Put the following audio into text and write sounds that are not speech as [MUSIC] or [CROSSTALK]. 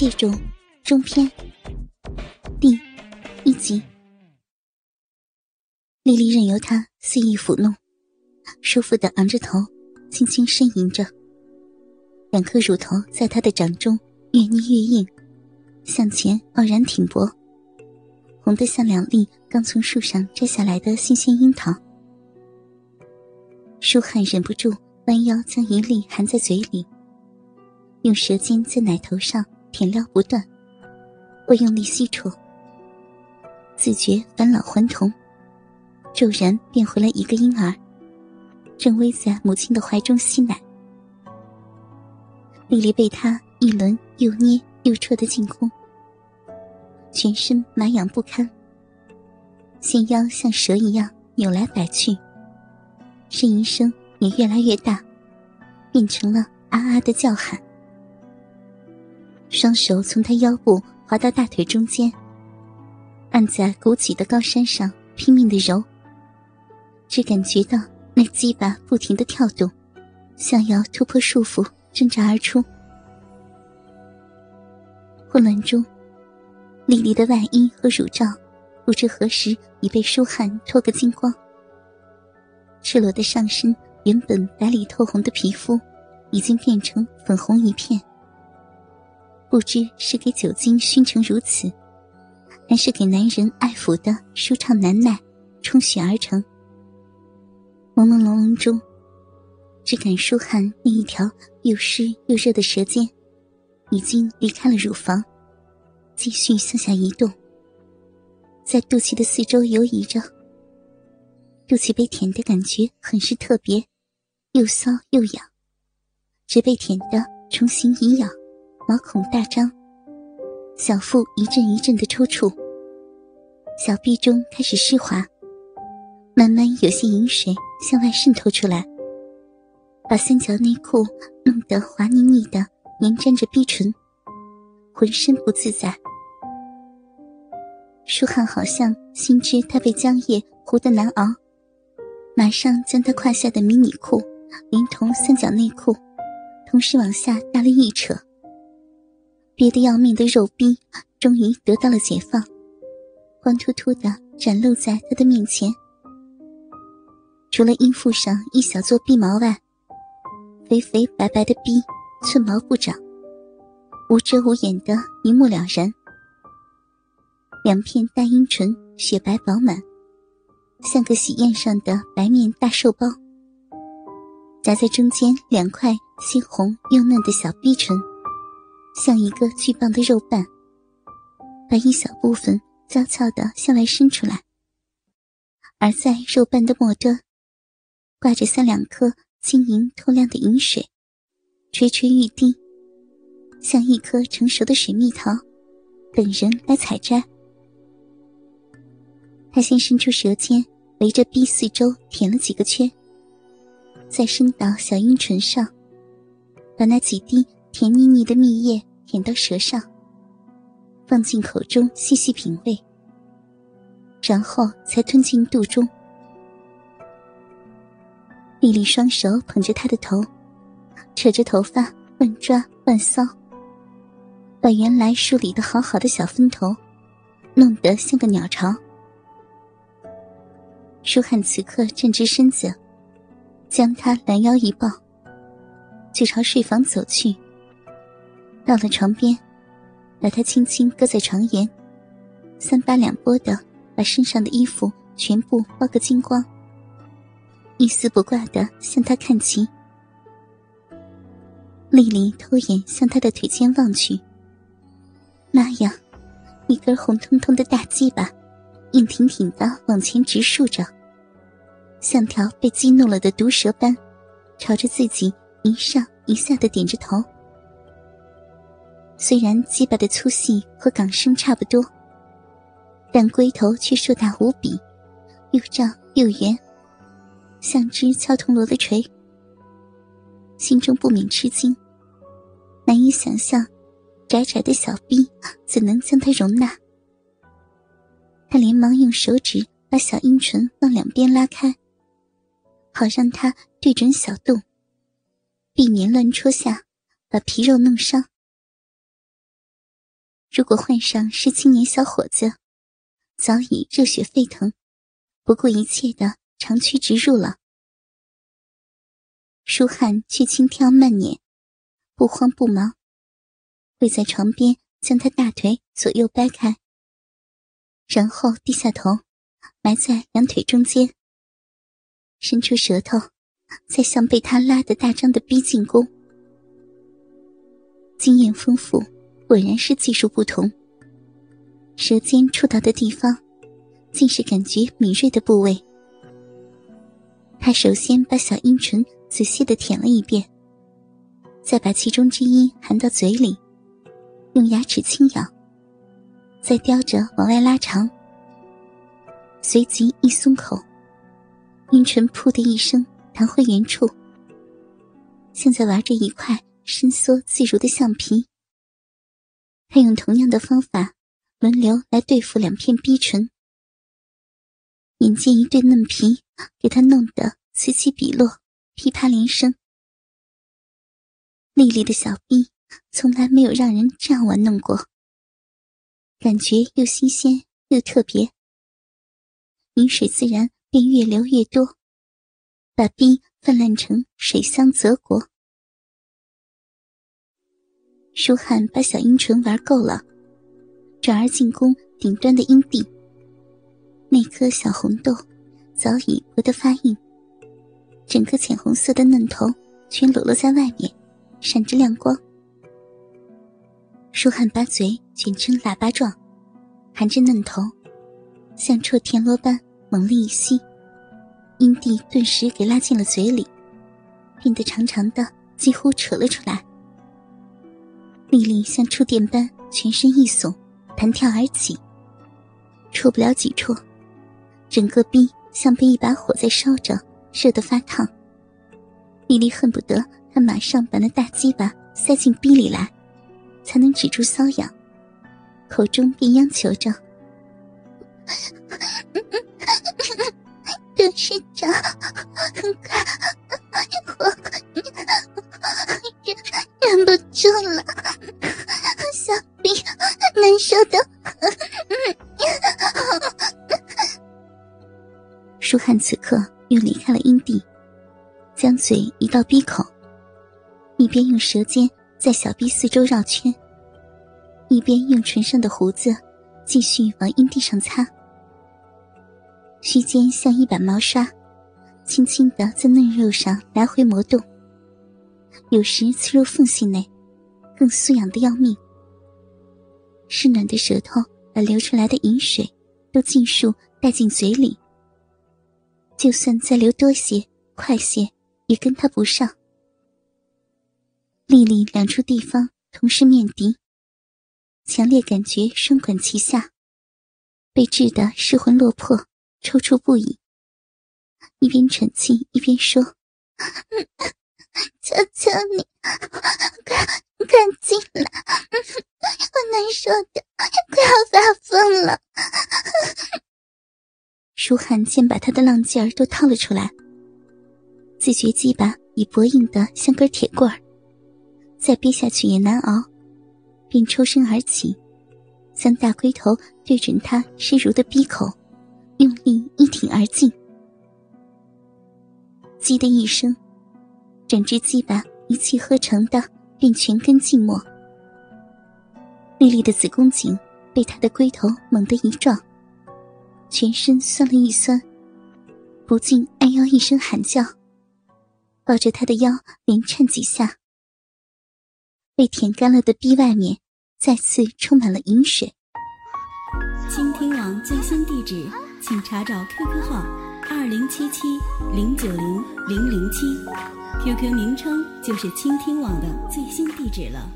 记中中篇第一集，丽丽任由他肆意抚弄，舒服的昂着头，轻轻呻吟着。两颗乳头在他的掌中越捏越硬，向前傲然挺拔，红得像两粒刚从树上摘下来的新鲜樱桃。舒汉忍不住弯腰将一粒含在嘴里。用舌尖在奶头上舔撩不断，我用力吸出，自觉返老还童，骤然变回了一个婴儿，正偎在母亲的怀中吸奶。丽丽被他一轮又捏又戳的进攻，全身麻痒不堪，纤腰像蛇一样扭来摆去，呻吟声也越来越大，变成了啊啊的叫喊。双手从他腰部滑到大腿中间，按在鼓起的高山上拼命的揉。只感觉到那鸡巴不停的跳动，想要突破束缚挣扎而出。混乱中，丽丽的外衣和乳罩不知何时已被舒汉脱个精光。赤裸的上身原本白里透红的皮肤，已经变成粉红一片。不知是给酒精熏成如此，还是给男人爱抚的舒畅难耐充血而成。朦朦胧胧中，只感舒寒那一条又湿又热的舌尖，已经离开了乳房，继续向下移动，在肚脐的四周游移着。肚脐被舔的感觉很是特别，又骚又痒，只被舔的重新一痒。毛孔大张，小腹一阵一阵的抽搐，小臂中开始湿滑，慢慢有些饮水向外渗透出来，把三角内裤弄得滑腻腻的，粘粘着逼唇，浑身不自在。舒汉好像心知他被浆液糊得难熬，马上将他胯下的迷你裤连同三角内裤同时往下大力一扯。憋得要命的肉逼终于得到了解放，光秃秃的展露在他的面前。除了阴腹上一小撮逼毛外，肥肥白白的逼寸毛不长，无遮无掩的一目了然。两片大阴唇雪白饱满，像个喜宴上的白面大寿包。夹在中间两块鲜红又嫩的小逼唇。像一个巨棒的肉瓣，把一小部分娇俏的向外伸出来，而在肉瓣的末端，挂着三两颗晶莹透亮的银水，垂垂欲滴，像一颗成熟的水蜜桃，等人来采摘。他先伸出舌尖，围着 B 四周舔了几个圈，再伸到小阴唇上，把那几滴。甜腻腻的蜜液舔到舌上，放进口中细细品味，然后才吞进肚中。丽丽双手捧着他的头，扯着头发乱抓乱搔，把原来梳理的好好的小分头，弄得像个鸟巢。舒汉此刻站直身子，将他拦腰一抱，就朝睡房走去。到了床边，把他轻轻搁在床沿，三八两拨的把身上的衣服全部剥个精光，一丝不挂的向他看齐。丽丽偷眼向他的腿间望去，妈呀，一根红彤彤的大鸡巴，硬挺挺的往前直竖着，像条被激怒了的毒蛇般，朝着自己一上一下的点着头。虽然鸡巴的粗细和港生差不多，但龟头却硕大无比，又胀又圆，像只敲铜锣的锤。心中不免吃惊，难以想象，窄窄的小臂怎能将它容纳？他连忙用手指把小阴唇往两边拉开，好让它对准小洞，避免乱戳下，把皮肉弄伤。如果换上是青年小伙子，早已热血沸腾，不顾一切的长驱直入了。舒汉却轻挑慢捻，不慌不忙，跪在床边将他大腿左右掰开，然后低下头，埋在两腿中间，伸出舌头，再向被他拉得大张的逼进攻。经验丰富，果然是技术不同。舌尖触到的地方，竟是感觉敏锐的部位。他首先把小阴唇仔细的舔了一遍，再把其中之一含到嘴里，用牙齿轻咬，再叼着往外拉长，随即一松口，阴唇“噗”的一声弹回原处，像在玩着一块伸缩自如的橡皮。他用同样的方法。轮流来对付两片逼唇，眼见一对嫩皮给他弄得此起彼落，噼啪连声。丽丽的小逼从来没有让人这样玩弄过，感觉又新鲜又特别，饮水自然便越流越多，把逼泛滥成水乡泽国。舒汉把小阴唇玩够了。转而进攻顶端的阴蒂，那颗小红豆早已活得发硬，整个浅红色的嫩头全裸露在外面，闪着亮光。舒汉把嘴卷成喇叭状，含着嫩头，像啜田螺般猛力一吸，阴蒂顿时给拉进了嘴里，变得长长的，几乎扯了出来。丽丽像触电般全身一耸。弹跳而起，戳不了几戳，整个逼像被一把火在烧着，热得发烫。丽丽恨不得他马上把那大鸡巴塞进逼里来，才能止住瘙痒，口中便央求着：“董事长，快，我忍 [LAUGHS] 忍不住了。”舒汉此刻又离开了阴蒂，将嘴移到鼻口，一边用舌尖在小臂四周绕圈，一边用唇上的胡子继续往阴蒂上擦，须尖像一把毛刷，轻轻的在嫩肉上来回磨动，有时刺入缝隙内，更酥痒的要命。湿暖的舌头把流出来的饮水都尽数带进嘴里，就算再流多些、快些，也跟他不上。丽丽两处地方同时面敌，强烈感觉双管齐下，被治得失魂落魄、抽搐不已，一边喘气一边说：“ [LAUGHS] 求求你，快快进来！” [LAUGHS] 我难受的快要发疯了。舒汉见把他的浪劲儿都掏了出来，自觉鸡巴已薄硬的像根铁棍儿，再逼下去也难熬，便抽身而起，将大龟头对准他湿如的鼻口，用力一挺而进。叽的一声，整只鸡巴一气呵成的便全根浸没。丽丽的子宫颈被他的龟头猛地一撞，全身酸了一酸，不禁哎呦一声喊叫，抱着他的腰连颤几下。被舔干了的逼外面再次充满了饮水。倾听网最新地址，请查找 QQ 号二零七七零九零零零七，QQ 名称就是倾听网的最新地址了。